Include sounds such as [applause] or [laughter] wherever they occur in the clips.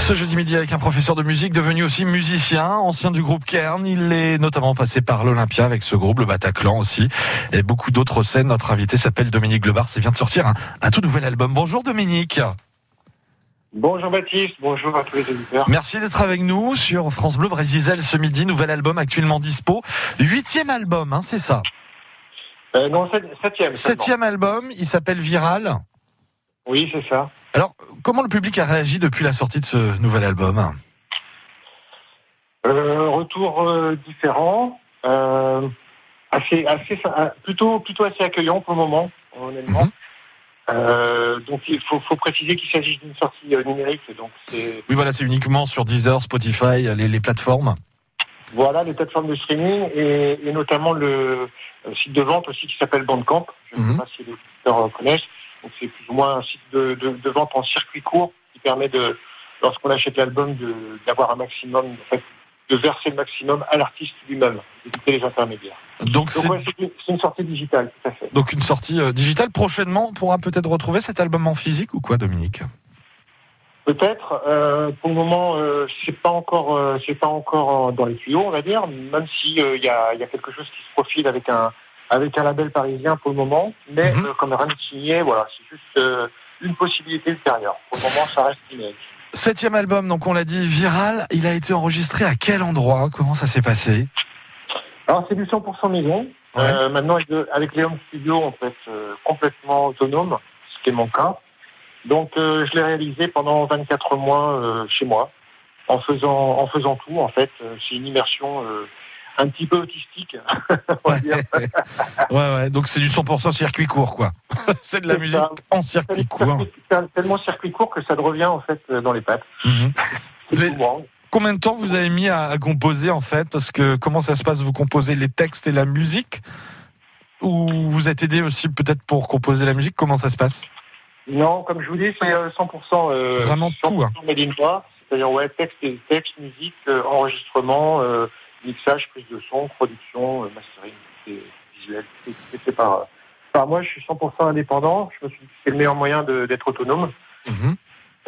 Ce jeudi midi avec un professeur de musique devenu aussi musicien, ancien du groupe Kern. Il est notamment passé par l'Olympia avec ce groupe, le Bataclan aussi, et beaucoup d'autres scènes. Notre invité s'appelle Dominique Lebars et vient de sortir un, un tout nouvel album. Bonjour Dominique. Bonjour Baptiste, bonjour à tous les auditeurs. Merci d'être avec nous sur France Bleu Brésil ce midi. Nouvel album actuellement dispo. Huitième album, hein, c'est ça? Euh, non, sept- septième. seulement. Septième album, il s'appelle Viral. Oui, c'est ça. Alors, comment le public a réagi depuis la sortie de ce nouvel album Euh, retour euh, différent, euh, assez, assez, plutôt, plutôt assez accueillant pour le moment, honnêtement. Mhm. Euh, donc il faut, faut préciser qu'il s'agit d'une sortie euh, numérique, donc Oui, voilà, c'est uniquement sur Deezer, Spotify, les, les plateformes. voilà les plateformes de streaming et, et notamment le, site de vente aussi qui s'appelle Bandcamp. Je ne Mhm. sais pas si les auditeurs connaissent. Donc c'est plus ou moins un site de, de, de vente en circuit court qui permet de, lorsqu'on achète l'album, de- d'avoir un maximum, en fait, de verser le maximum à l'artiste lui-même, d'éviter les intermédiaires. Donc, c'est ouais, une, sortie digitale, tout à fait. donc une sortie euh, digitale. Prochainement, on pourra peut-être retrouver cet album en physique ou quoi, Dominique? Peut-être. euh, pour le moment, euh, c'est pas encore, euh, c'est pas encore dans les tuyaux, on va dire. Même si il y, a, il y a quelque chose qui se profile avec un, avec un label parisien pour le moment, mais Mhm. euh, comme rien n'est signé, voilà, c'est juste euh, une possibilité ultérieure. Pour le moment, ça reste inédit. Septième album, donc on l'a dit, Viral. Il a été enregistré à quel endroit? Comment ça s'est passé? Alors c'est du 100% maison. Ouais. Euh, maintenant avec, le- avec les home studios, on peut être complètement autonome, ce qui est mon cas. Donc je l'ai réalisé pendant 24 mois chez moi, en faisant en faisant tout en fait. C'est une immersion un petit peu autistique, [laughs] on va dire. [laughs] Ouais, ouais, donc c'est du 100% circuit court, quoi. [laughs] c'est de la musique ça. en circuit court. C'est tellement circuit court que ça te revient en fait euh, dans les pattes. Mhm. Combien de temps vous avez mis à, à composer, en fait? Parce que comment ça se passe? Vous composez les textes et la musique? Ou vous êtes aidé aussi peut-être pour composer la musique? Comment ça se passe? Non, comme je vous dis, c'est euh, 100%, euh, Vraiment 100% tout, hein. C'est-à-dire, ouais, texte, et texte, musique, euh, enregistrement, euh, mixage, prise de son, production, euh, mastering, visuel. C'est par, par moi. Je suis 100% indépendant. Je me suis dit que c'est le meilleur moyen d'être autonome. Mhm.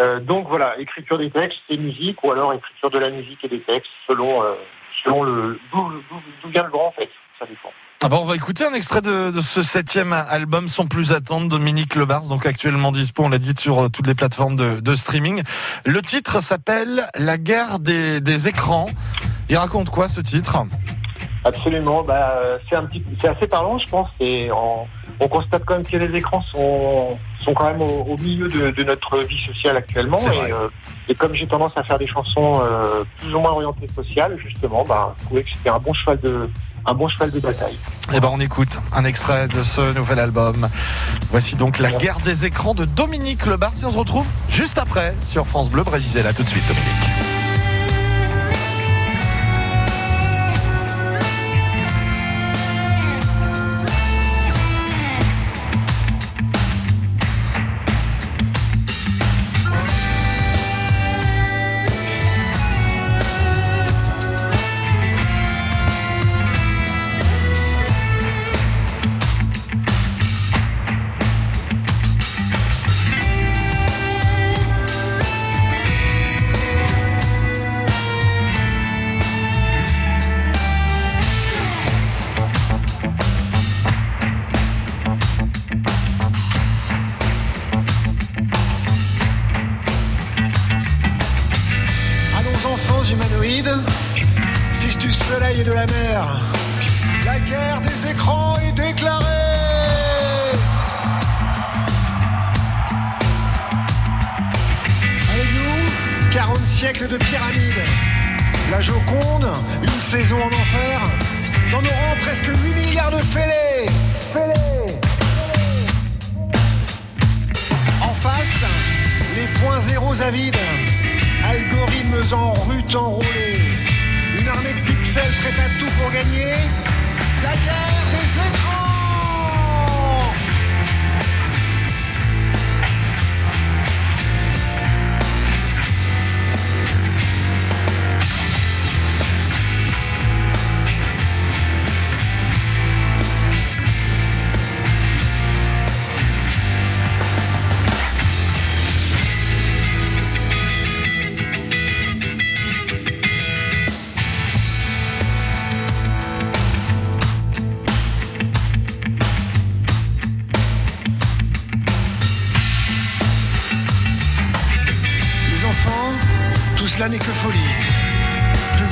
Euh, donc voilà, écriture des textes et musique, ou alors écriture de la musique et des textes, selon, euh, selon le d'où vient le grand en fait. Ça dépend. Ah on va écouter un extrait de, de ce septième album sans plus attendre, Dominique Lebars, donc actuellement dispo, on l'a dit, sur toutes les plateformes de, de streaming. Le titre s'appelle La guerre des, des écrans. Il raconte quoi ce titre? Absolument. Bah, euh, c'est un petit, c'est assez parlant, je pense. Et on, on constate quand même que les écrans sont, sont quand même au, au milieu de, de notre vie sociale actuellement. Et, euh, et comme j'ai tendance à faire des chansons euh, plus ou moins orientées sociales, justement, bah, je trouvais que c'était un bon cheval de, un bon cheval de bataille. Eh ben on écoute un extrait de ce nouvel album. Voici donc La guerre des écrans de Dominique Lebars et on se retrouve juste après sur France Bleu Brésil. À tout de suite Dominique. 30 siècles de pyramides. La Joconde, une saison en enfer. Dans nos rangs, presque 8 milliards de fêlés. En face, les points zéros à vide Algorithmes en rut enroulés. Une armée de pixels prête à tout pour gagner. La guerre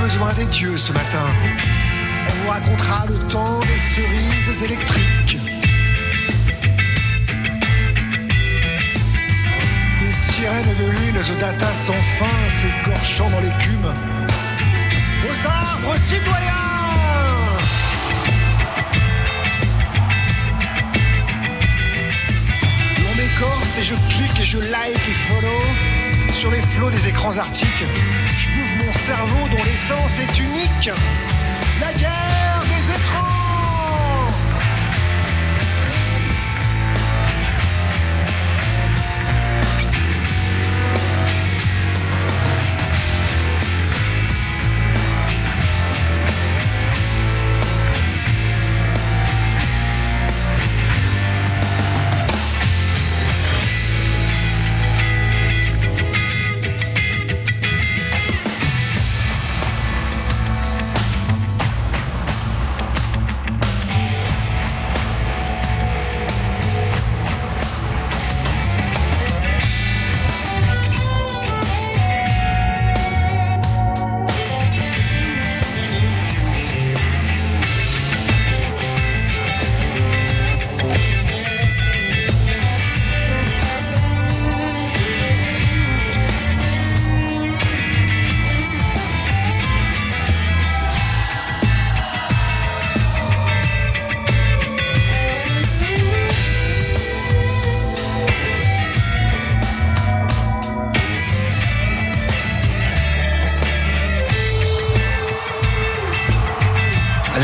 besoin des dieux ce matin. On vous racontera le temps des cerises électriques. Des sirènes de lune aux data sans fin s'écorchant dans l'écume. Aux arbres citoyens L'on m'écorce et je clique et je like et follow sur les flots des écrans arctiques. Je bouffe mon cerveau dont l'essence est unique. La guerre des écrans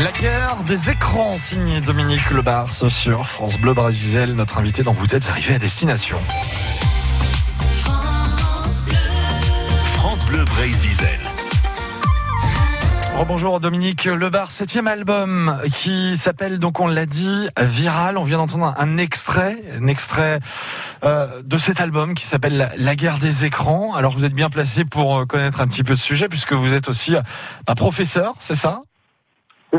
La guerre des écrans, signé Dominique Lebars sur France Bleu Brésil, notre invité dont vous êtes arrivé à destination. France Bleu Brésil. Bonjour Dominique Lebar, septième album qui s'appelle donc on l'a dit Viral. On vient d'entendre un extrait, un extrait euh, de cet album qui s'appelle la, guerre des écrans. Alors vous êtes bien placé pour euh, connaître un petit peu ce sujet puisque vous êtes aussi euh, un professeur, c'est ça?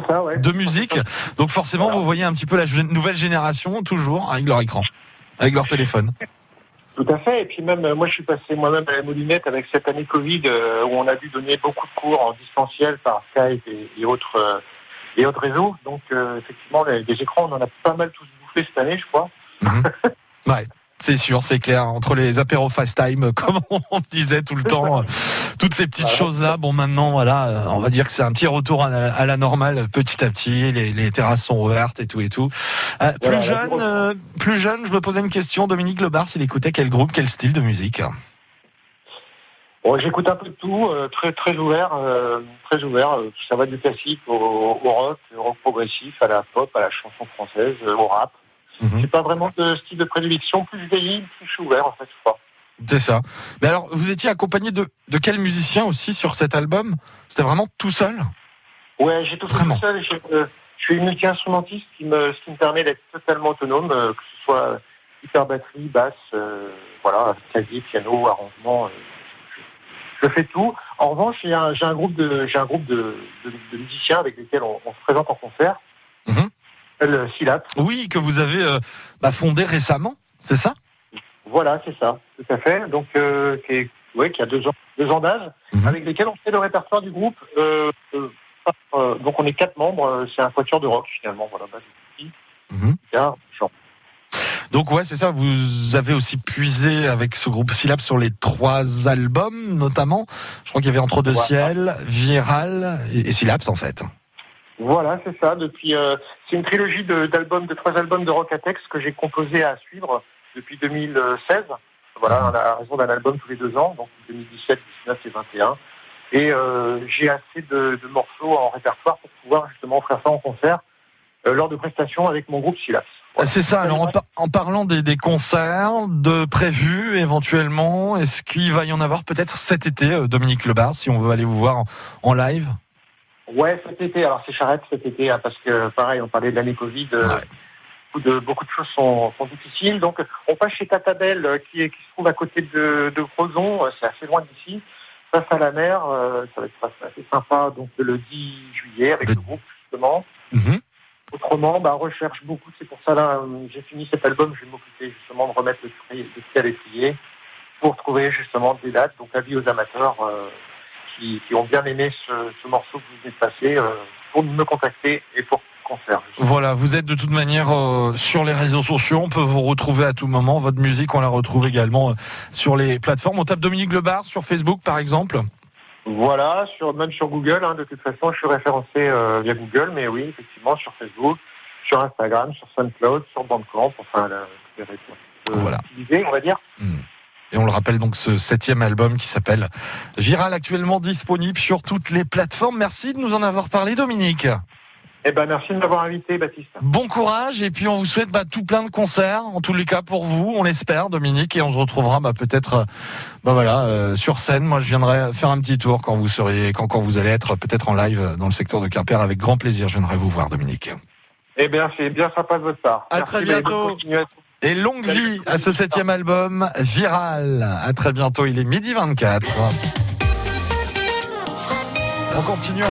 Ça, ouais. de musique. Donc forcément, Voilà. vous voyez un petit peu la nouvelle génération toujours avec leur écran, avec leur téléphone. Tout à fait. Et puis même, moi, je suis passé moi-même à la moulinette avec cette année Covid euh, où on a dû donner beaucoup de cours en distanciel par Skype et, et autres euh, et autres réseaux. Donc euh, effectivement, les, les écrans, on en a pas mal tous bouffé cette année, je crois. Mhm. [laughs] Ouais. C'est sûr, c'est clair. Entre les apéros fast time, [laughs] comme on disait tout le temps, [laughs] toutes ces petites choses-là. Bon, maintenant, voilà, euh, on va dire que c'est un petit retour à la, à la normale, petit à petit. Les, les terrasses sont ouvertes et tout et tout. Euh, plus Voilà, jeune, euh, plus jeune, je me posais une question. Dominique Lebar, il écoutait quel groupe, quel style de musique? Bon, j'écoute un peu de tout, euh, très très ouvert, très ouvert. ça va du classique au, au rock, au rock progressif, à la pop, à la chanson française, au rap. Mhm. J'ai pas vraiment de style de prédilection. Plus je vieillis, plus je suis ouvert en fait, je crois. C'est ça. Mais alors, vous étiez accompagné de, de quel musicien aussi sur cet album? C'était vraiment tout seul? Ouais, j'ai tout fait Vraiment. tout seul. Je, euh, je suis multi-instrumentiste, ce qui me, ce qui me permet d'être totalement autonome, euh, que ce soit guitare, batterie, basse, euh, voilà, clavier, piano, arrangement. euh, je, fais tout. En revanche, j'ai un, un groupe de, j'ai un groupe de, de, de musiciens avec lesquels on, on se présente en concert. Mhm. Le Silap. Oui, que vous avez euh, bah, fondé récemment, c'est ça? Voilà, c'est ça, tout à fait. Donc, euh, qui, ouais, qui a deux ans, deux ans d'âge, Mhm. avec lesquels on fait le répertoire du groupe. Euh, euh, euh, donc, on est quatre membres. euh, C'est un quatuor de rock finalement. Voilà, de Mhm. chant. Donc ouais, c'est ça. Vous avez aussi puisé avec ce groupe Syllab sur les trois albums, notamment. Je crois qu'il y avait Entre deux Voilà. ciels, Viral et, et Syllabs en fait. Voilà, c'est ça. Depuis, euh, c'est une trilogie d'albums, de, trois albums de rock à texte que j'ai composé à suivre depuis 2016. Voilà, à raison d'un album tous les deux ans, donc 2017, 19 et 21. Et euh, j'ai assez de, morceaux en répertoire pour pouvoir justement faire ça en concert euh, lors de prestations avec mon groupe Silas. C'est ça. Alors en, par- en parlant des, concerts, de prévus éventuellement, est-ce qu'il va y en avoir peut-être cet été, euh, Dominique Lebar, si on veut aller vous voir en live? Ouais, cet été. Alors c'est charrette cet été, hein, parce que pareil, on parlait de l'année Covid. euh, Ouais. beaucoup, de, beaucoup de choses sont, sont difficiles. Donc on passe chez Tatabel, euh, qui, se trouve à côté de, de Crozon. euh, C'est assez loin d'ici. Face à la mer, euh, ça va être assez sympa. Donc le 10 juillet avec Le- le, groupe justement. Mhm. Autrement, bah, recherche beaucoup. C'est pour ça là, j'ai fini cet album. Je vais m'occuper justement de remettre le, tri- le pied à l'étrier. pour trouver justement des dates. Donc avis aux amateurs qui, qui ont bien aimé ce, ce morceau que vous venez de passer euh, pour me contacter et pour concert. Voilà, vous êtes de toute manière euh, sur les réseaux sociaux, on peut vous retrouver à tout moment. Votre musique, on la retrouve également euh, sur les plateformes. On tape Dominique Lebar sur Facebook, par exemple. Voilà, sur, même sur Google, hein, de toute façon, je suis référencé euh, via Google, mais oui, effectivement, sur Facebook, sur Instagram, sur SoundCloud, sur Bandcamp, enfin, la, les réseaux euh, Voilà. utilisés, on va dire. Hmm. Et on le rappelle donc ce septième album qui s'appelle Viral, actuellement disponible sur toutes les plateformes. Merci de nous en avoir parlé, Dominique. Eh ben, merci de m'avoir invité, Baptiste. Bon courage et puis on vous souhaite bah, tout plein de concerts, en tous les cas pour vous, on l'espère, Dominique, et on se retrouvera bah, peut-être, euh, bah voilà, euh, sur scène. Moi, je viendrai faire un petit tour quand vous seriez, quand, quand vous allez être peut-être en live euh, dans le secteur de Quimper. Avec grand plaisir, je viendrai vous voir, Dominique. Eh bien, c'est bien sympa de votre part. À Merci, très bientôt. Et longue vie à ce septième album, Viral. À très bientôt, il est midi 24. On continue.